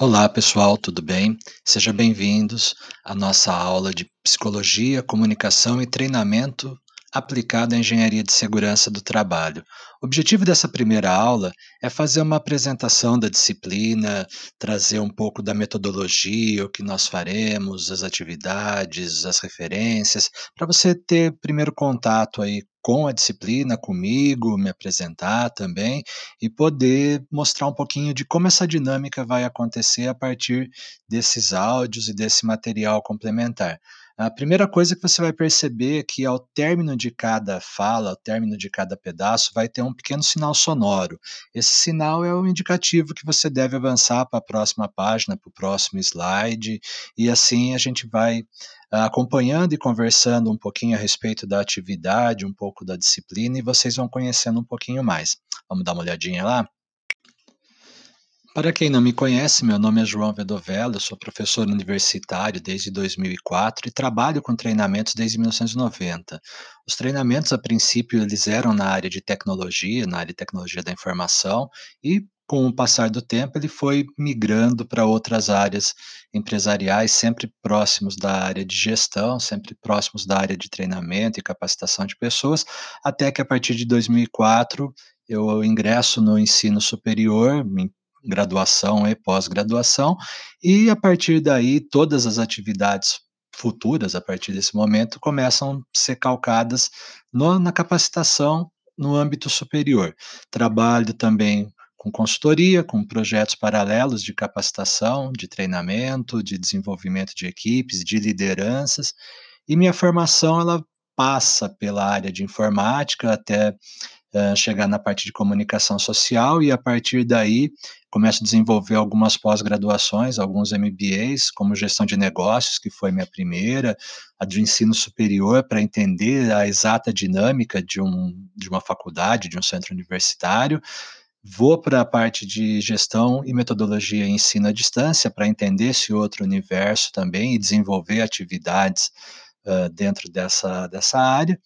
Olá, pessoal, tudo bem? Sejam bem-vindos à nossa aula de Psicologia, Comunicação e Treinamento aplicado à Engenharia de Segurança do Trabalho. O objetivo dessa primeira aula é fazer uma apresentação da disciplina, trazer um pouco da metodologia, o que nós faremos, as atividades, as referências, para você ter primeiro contato aí com a disciplina, comigo, me apresentar também e poder mostrar um pouquinho de como essa dinâmica vai acontecer a partir desses áudios e desse material complementar. A primeira coisa que você vai perceber é que ao término de cada fala, ao término de cada pedaço, vai ter um pequeno sinal sonoro. Esse sinal é o indicativo que você deve avançar para a próxima página, para o próximo slide, e assim a gente vai acompanhando e conversando um pouquinho a respeito da atividade, um pouco da disciplina, e vocês vão conhecendo um pouquinho mais. Vamos dar uma olhadinha lá? Para quem não me conhece, meu nome é João Vedovelo, eu sou professor universitário desde 2004 e trabalho com treinamentos desde 1990. Os treinamentos, a princípio, eles eram na área de tecnologia, na área de tecnologia da informação, e com o passar do tempo, ele foi migrando para outras áreas empresariais, sempre próximos da área de gestão, sempre próximos da área de treinamento e capacitação de pessoas, até que a partir de 2004 eu ingresso no ensino superior, graduação e pós-graduação, e a partir daí todas as atividades futuras, a partir desse momento, começam a ser calcadas no, na capacitação no âmbito superior. Trabalho também com consultoria, com projetos paralelos de capacitação, de treinamento, de desenvolvimento de equipes, de lideranças, e minha formação ela passa pela área de informática até uh, chegar na parte de comunicação social e a partir daí começo a desenvolver algumas pós-graduações, alguns MBAs, como gestão de negócios, que foi minha primeira, a de ensino superior, para entender a exata dinâmica de, um, de uma faculdade, de um centro universitário. Vou para a parte de gestão e metodologia e ensino à distância, para entender esse outro universo também e desenvolver atividades uh, dentro dessa, dessa área.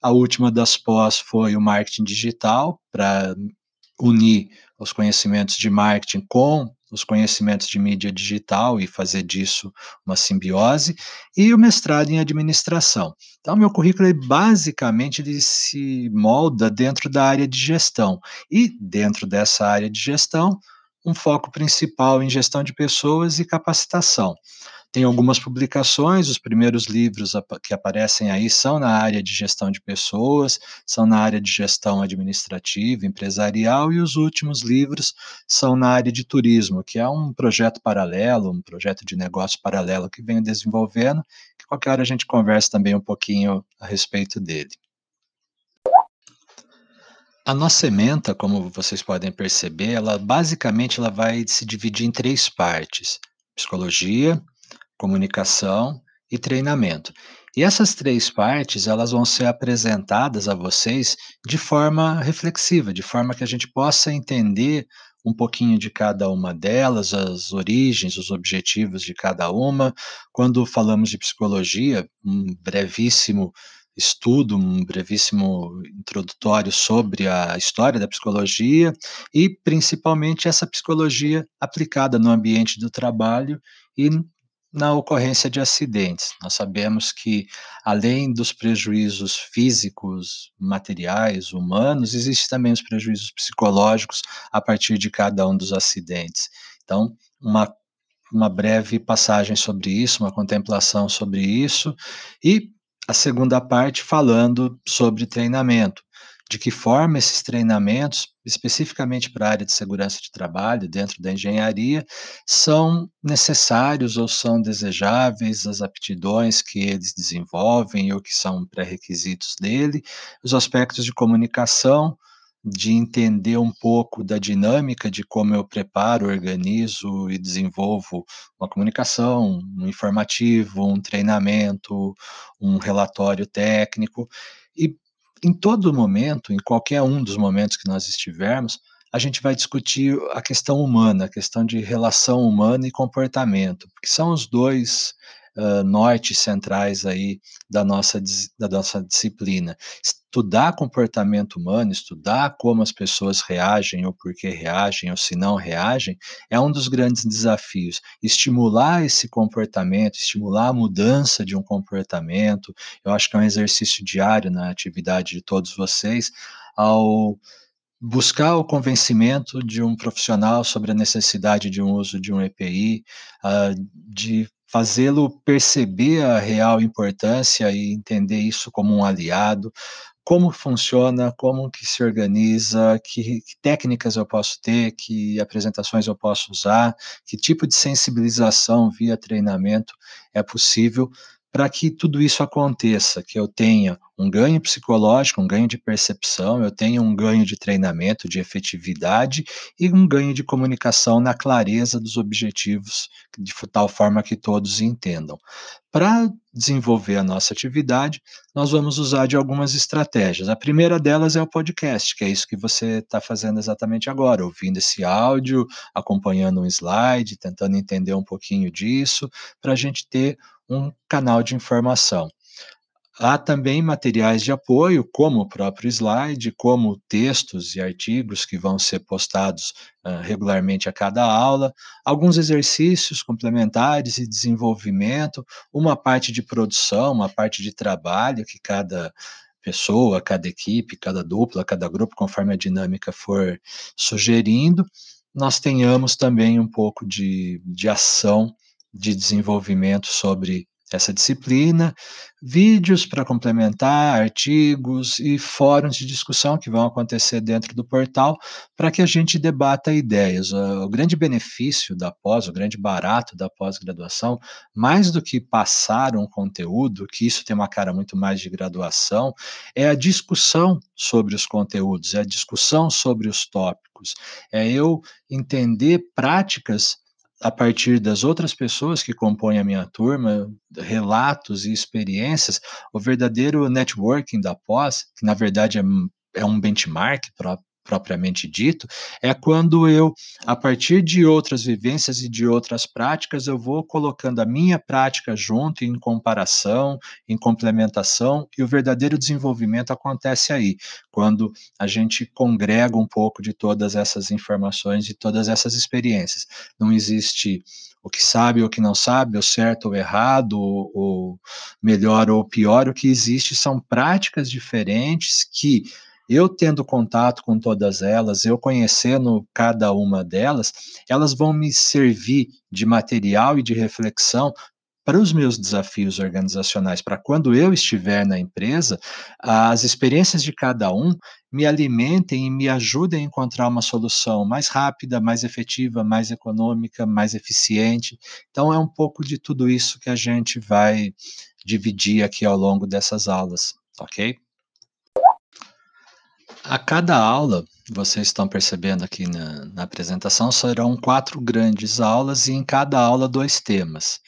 A última das pós foi o marketing digital, para unir os conhecimentos de marketing com os conhecimentos de mídia digital e fazer disso uma simbiose, e o mestrado em administração. Então, meu currículo, basicamente, ele se molda dentro da área de gestão, e dentro dessa área de gestão, um foco principal em gestão de pessoas e capacitação. Tem algumas publicações, os primeiros livros que aparecem aí são na área de gestão de pessoas, são na área de gestão administrativa, empresarial, e os últimos livros são na área de turismo, que é um projeto paralelo, um projeto de negócio paralelo que venho desenvolvendo, que qualquer hora a gente conversa também um pouquinho a respeito dele. A nossa ementa, como vocês podem perceber, ela basicamente ela vai se dividir em três partes: psicologia, comunicação e treinamento. E essas três partes, elas vão ser apresentadas a vocês de forma reflexiva, de forma que a gente possa entender um pouquinho de cada uma delas, as origens, os objetivos de cada uma. Quando falamos de psicologia, um brevíssimo estudo, um brevíssimo introdutório sobre a história da psicologia e principalmente essa psicologia aplicada no ambiente do trabalho e na ocorrência de acidentes. Nós sabemos que, além dos prejuízos físicos, materiais, humanos, existem também os prejuízos psicológicos a partir de cada um dos acidentes. Então, uma, uma breve passagem sobre isso, uma contemplação sobre isso, e a segunda parte falando sobre treinamento de que forma esses treinamentos, especificamente para a área de segurança de trabalho, dentro da engenharia, são necessários ou são desejáveis, as aptidões que eles desenvolvem ou que são pré-requisitos dele, os aspectos de comunicação, de entender um pouco da dinâmica de como eu preparo, organizo e desenvolvo uma comunicação, um informativo, um treinamento, um relatório técnico, e em todo momento, em qualquer um dos momentos que nós estivermos, a gente vai discutir a questão humana, a questão de relação humana e comportamento, porque são os dois nortes centrais aí da nossa, da nossa disciplina. Estudar comportamento humano, estudar como as pessoas reagem ou por que reagem ou se não reagem, é um dos grandes desafios. Estimular esse comportamento, estimular a mudança de um comportamento, eu acho que é um exercício diário na atividade de todos vocês, ao buscar o convencimento de um profissional sobre a necessidade de um uso de um EPI, uh, de fazê-lo perceber a real importância e entender isso como um aliado, como funciona, como que se organiza, que, que, técnicas eu posso ter, que apresentações eu posso usar, que tipo de sensibilização via treinamento é possível para que tudo isso aconteça, que eu tenha um ganho psicológico, um ganho de percepção, eu tenha um ganho de treinamento, de efetividade e um ganho de comunicação na clareza dos objetivos, de tal forma que todos entendam. Para desenvolver a nossa atividade, nós vamos usar de algumas estratégias. A primeira delas é o podcast, que é isso que você está fazendo exatamente agora, ouvindo esse áudio, acompanhando um slide, tentando entender um pouquinho disso, para a gente ter um canal de informação. Há também materiais de apoio, como o próprio slide, como textos e artigos que vão ser postados uh, regularmente a cada aula, alguns exercícios complementares e desenvolvimento, uma parte de produção, uma parte de trabalho que cada pessoa, cada equipe, cada dupla, cada grupo, conforme a dinâmica for sugerindo, nós tenhamos também um pouco de, de ação de desenvolvimento sobre essa disciplina, vídeos para complementar, artigos e fóruns de discussão que vão acontecer dentro do portal para que a gente debata ideias. O grande benefício da pós, o grande barato da pós-graduação, mais do que passar um conteúdo, que isso tem uma cara muito mais de graduação, é a discussão sobre os conteúdos, é a discussão sobre os tópicos, é eu entender práticas a partir das outras pessoas que compõem a minha turma, relatos e experiências, o verdadeiro networking da pós, que na verdade é, é um benchmark propriamente dito, é quando eu, a partir de outras vivências e de outras práticas, eu vou colocando a minha prática junto, em comparação, em complementação, e o verdadeiro desenvolvimento acontece aí, quando a gente congrega um pouco de todas essas informações e todas essas experiências. Não existe o que sabe ou o que não sabe, o certo ou errado, o melhor ou pior, o que existe são práticas diferentes que eu tendo contato com todas elas, eu conhecendo cada uma delas, elas vão me servir de material e de reflexão para os meus desafios organizacionais, para quando eu estiver na empresa, as experiências de cada um me alimentem e me ajudem a encontrar uma solução mais rápida, mais efetiva, mais econômica, mais eficiente. Então, é um pouco de tudo isso que a gente vai dividir aqui ao longo dessas aulas, ok? A cada aula, vocês estão percebendo aqui na, na, apresentação, serão quatro grandes aulas e em cada aula dois temas.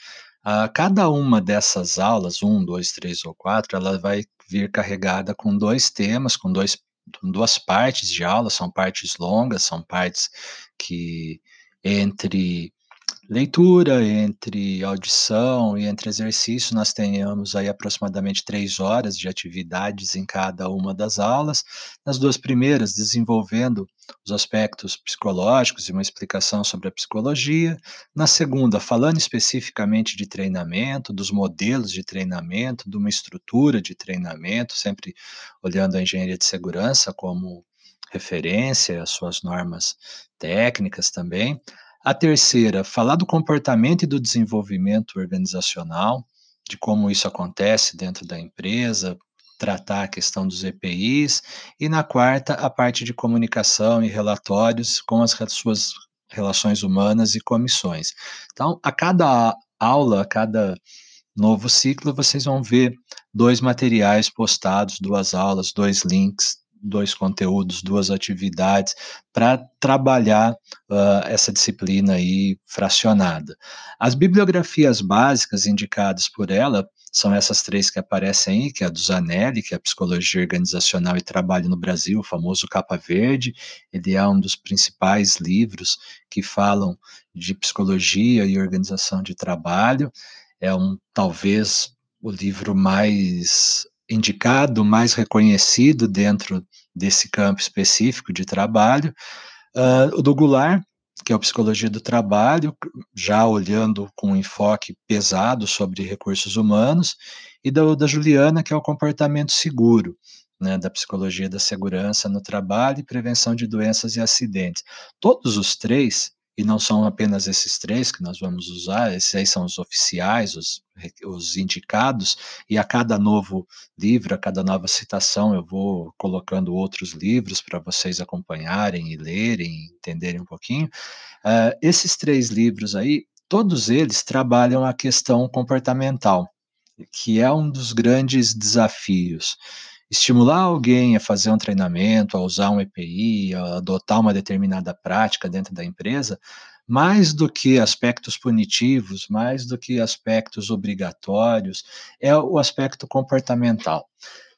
A cada uma dessas aulas, um, dois, três ou quatro, ela vai vir carregada com dois temas, com, dois, com duas partes de aula, são partes longas, são partes que entre leitura, entre audição e entre exercício, nós tenhamos aí aproximadamente três horas de atividades em cada uma das aulas. Nas duas primeiras, desenvolvendo os aspectos psicológicos e uma explicação sobre a psicologia. Na segunda, falando especificamente de treinamento, dos modelos de treinamento, de uma estrutura de treinamento, sempre olhando a engenharia de segurança como referência, as suas normas técnicas também. A terceira, falar do comportamento e do desenvolvimento organizacional, de como isso acontece dentro da empresa, tratar a questão dos EPIs. E na quarta, a parte de comunicação e relatórios com as suas relações humanas e comissões. Então, a cada aula, a cada novo ciclo, vocês vão ver dois materiais postados, duas aulas, dois links dois conteúdos, duas atividades para trabalhar uh, essa disciplina aí fracionada. As bibliografias básicas indicadas por ela são essas três que aparecem aí, que é a do Zanelli, que é a Psicologia Organizacional e Trabalho no Brasil, o famoso Capa Verde. Ele é um dos principais livros que falam de psicologia e organização de trabalho. é um talvez o livro mais indicado, mais reconhecido dentro desse campo específico de trabalho. Uh, o do Goulart, que é o Psicologia do Trabalho, já olhando com um enfoque pesado sobre recursos humanos, e da, da Juliana, que é o Comportamento Seguro, né, da Psicologia da Segurança no Trabalho e Prevenção de Doenças e Acidentes. Todos os três e não são apenas esses três que nós vamos usar, esses aí são os oficiais, os, os indicados, e a cada novo livro, a cada nova citação, eu vou colocando outros livros para vocês acompanharem e lerem, entenderem um pouquinho. Uh, esses três livros aí, todos eles trabalham a questão comportamental, que é um dos grandes desafios estimular alguém a fazer um treinamento, a usar um EPI, a adotar uma determinada prática dentro da empresa, mais do que aspectos punitivos, mais do que aspectos obrigatórios, é o aspecto comportamental.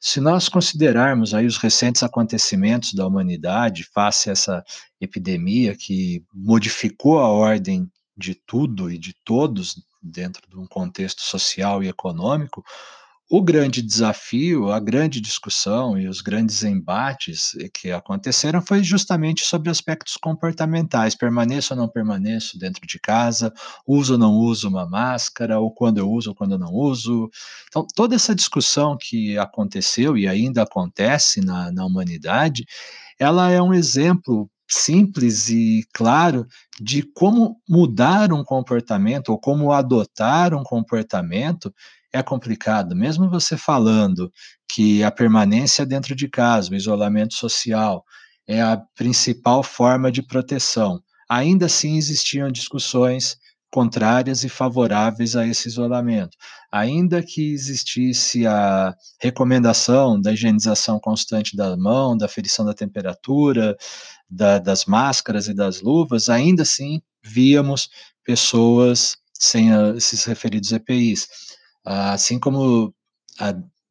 Se nós considerarmos aí os recentes acontecimentos da humanidade face a essa epidemia que modificou a ordem de tudo e de todos dentro de um contexto social e econômico, o grande desafio, a grande discussão e os grandes embates que aconteceram foi justamente sobre aspectos comportamentais. Permaneço ou não permaneço dentro de casa? Uso ou não uso uma máscara? Ou quando eu uso ou quando eu não uso? Então, toda essa discussão que aconteceu e ainda acontece na, na humanidade, ela é um exemplo simples e claro de como mudar um comportamento ou como adotar um comportamento é complicado. Mesmo você falando que a permanência dentro de casa, o isolamento social, é a principal forma de proteção, ainda assim existiam discussões contrárias e favoráveis a esse isolamento. Ainda que existisse a recomendação da higienização constante da mão, da aferição da temperatura, da, das máscaras e das luvas, ainda assim víamos pessoas sem a, esses referidos EPIs. Assim como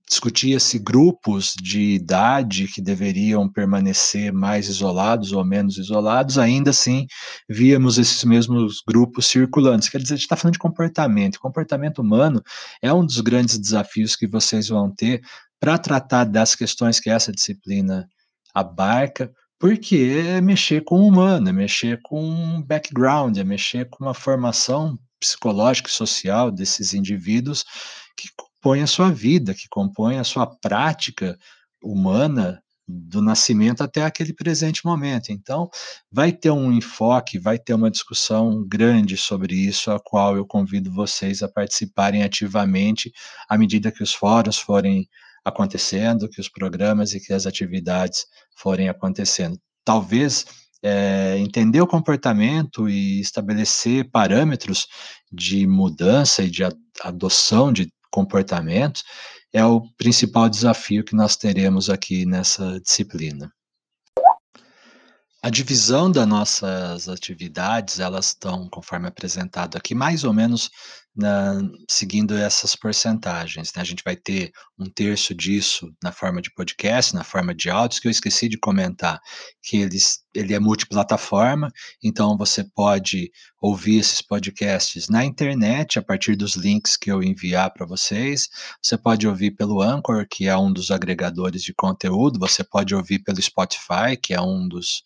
discutia-se grupos de idade que deveriam permanecer mais isolados ou menos isolados, ainda assim víamos esses mesmos grupos circulando. Isso quer dizer, a gente está falando de comportamento. Comportamento humano é um dos grandes desafios que vocês vão ter para tratar das questões que essa disciplina abarca, porque é mexer com o humano, é mexer com um background, é mexer com uma formação psicológica e social desses indivíduos que compõem a sua vida, que compõem a sua prática humana do nascimento até aquele presente momento. Então, vai ter um enfoque, vai ter uma discussão grande sobre isso, a qual eu convido vocês a participarem ativamente à medida que os fóruns forem acontecendo, que os programas e que as atividades forem acontecendo. Talvez é, entender o comportamento e estabelecer parâmetros de mudança e de adoção de comportamentos é o principal desafio que nós teremos aqui nessa disciplina. A divisão das nossas atividades, elas estão, conforme apresentado aqui, mais ou menos na, seguindo essas porcentagens. Né? A gente vai ter um terço disso na forma de podcast, na forma de áudios, que eu esqueci de comentar, que eles, ele é multiplataforma, então você pode ouvir esses podcasts na internet, a partir dos links que eu enviar para vocês. Você pode ouvir pelo Anchor, que é um dos agregadores de conteúdo, você pode ouvir pelo Spotify, que é um dos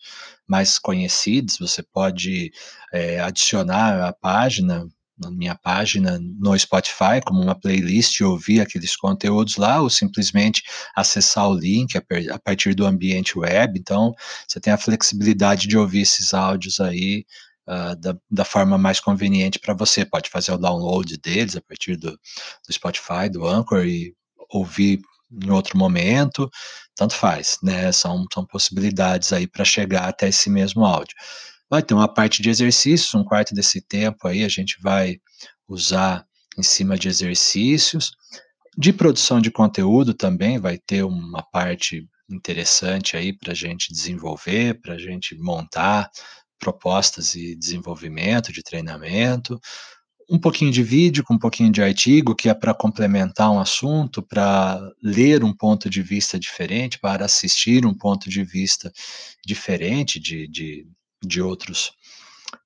mais conhecidos, você pode é, adicionar a página na minha página no Spotify como uma playlist ouvir aqueles conteúdos lá, ou simplesmente acessar o link a, partir do ambiente web. Então, você tem a flexibilidade de ouvir esses áudios aí uh, da, da, forma mais conveniente para você. Pode fazer o download deles a partir do, do Spotify, do Anchor e ouvir em outro momento, tanto faz, né? São, são possibilidades aí para chegar até esse mesmo áudio. Vai ter uma parte de exercícios, um quarto desse tempo aí a gente vai usar em cima de exercícios. De produção de conteúdo também vai ter uma parte interessante aí para a gente desenvolver, para a gente montar propostas e desenvolvimento de treinamento. Um pouquinho de vídeo com um pouquinho de artigo, que é para complementar um assunto, para ler um ponto de vista diferente, para assistir um ponto de vista diferente de, de de outros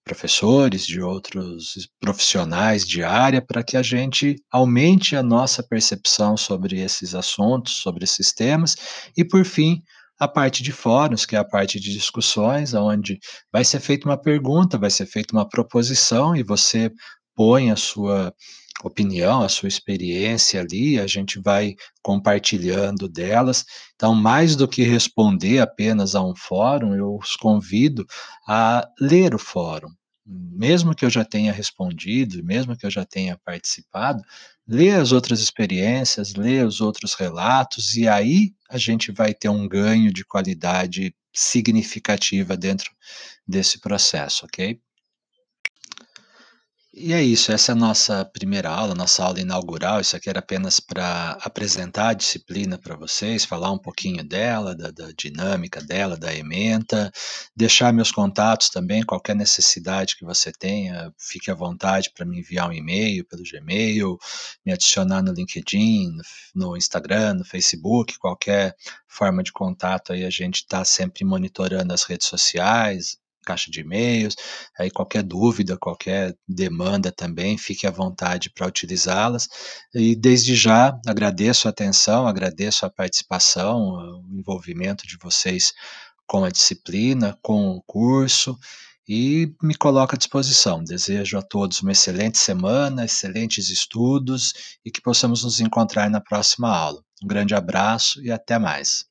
professores, de outros profissionais de área, para que a gente aumente a nossa percepção sobre esses assuntos, sobre esses temas, e por fim, a parte de fóruns, que é a parte de discussões, onde vai ser feita uma pergunta, vai ser feita uma proposição e você põe a sua opinião, a sua experiência ali, a gente vai compartilhando delas. Então, mais do que responder apenas a um fórum, eu os convido a ler o fórum. Mesmo que eu já tenha respondido, mesmo que eu já tenha participado, lê as outras experiências, lê os outros relatos, e aí a gente vai ter um ganho de qualidade significativa dentro desse processo, ok? E é isso, essa é a nossa primeira aula, nossa aula inaugural. Isso aqui era apenas para apresentar a disciplina para vocês, falar um pouquinho dela, da, da, dinâmica dela, da ementa, deixar meus contatos também, qualquer necessidade que você tenha, fique à vontade para me enviar um e-mail pelo Gmail, me adicionar no LinkedIn, no, no Instagram, no Facebook, qualquer forma de contato aí, a gente está sempre monitorando as redes sociais, caixa de e-mails. Aí qualquer dúvida, qualquer demanda também, fique à vontade para utilizá-las. E desde já agradeço a atenção, agradeço a participação, o envolvimento de vocês com a disciplina, com o curso e me coloco à disposição. Desejo a todos uma excelente semana, excelentes estudos e que possamos nos encontrar na próxima aula. Um grande abraço e até mais.